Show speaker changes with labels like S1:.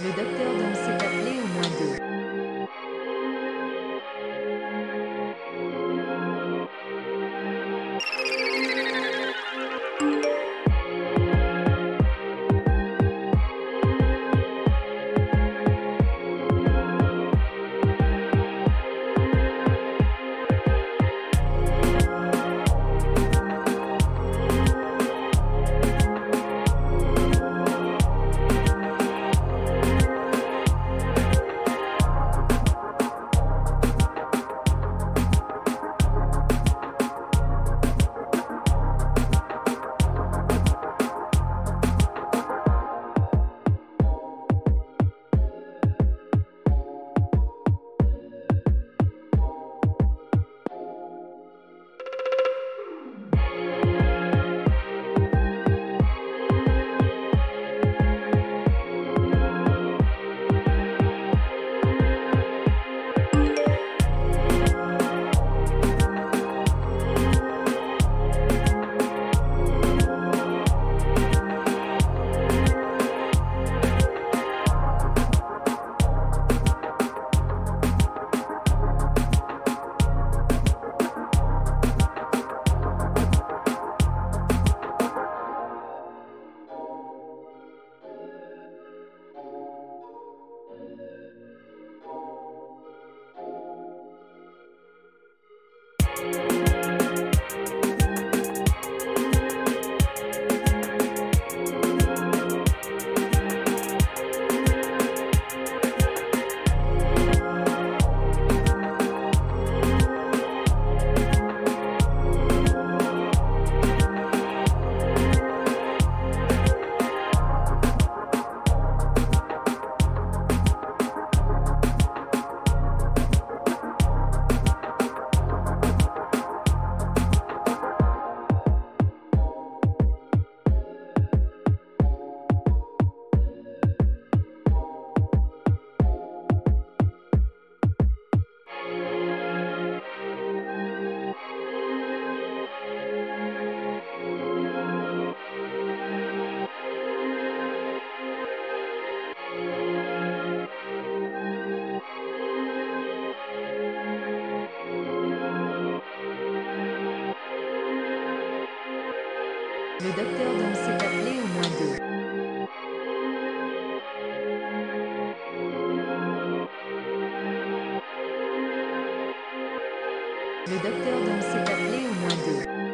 S1: Le docteur Dom s'est appelé Le docteur Dom s'est appelé au moins deux. Le docteur Dom s'est appelé au moins deux.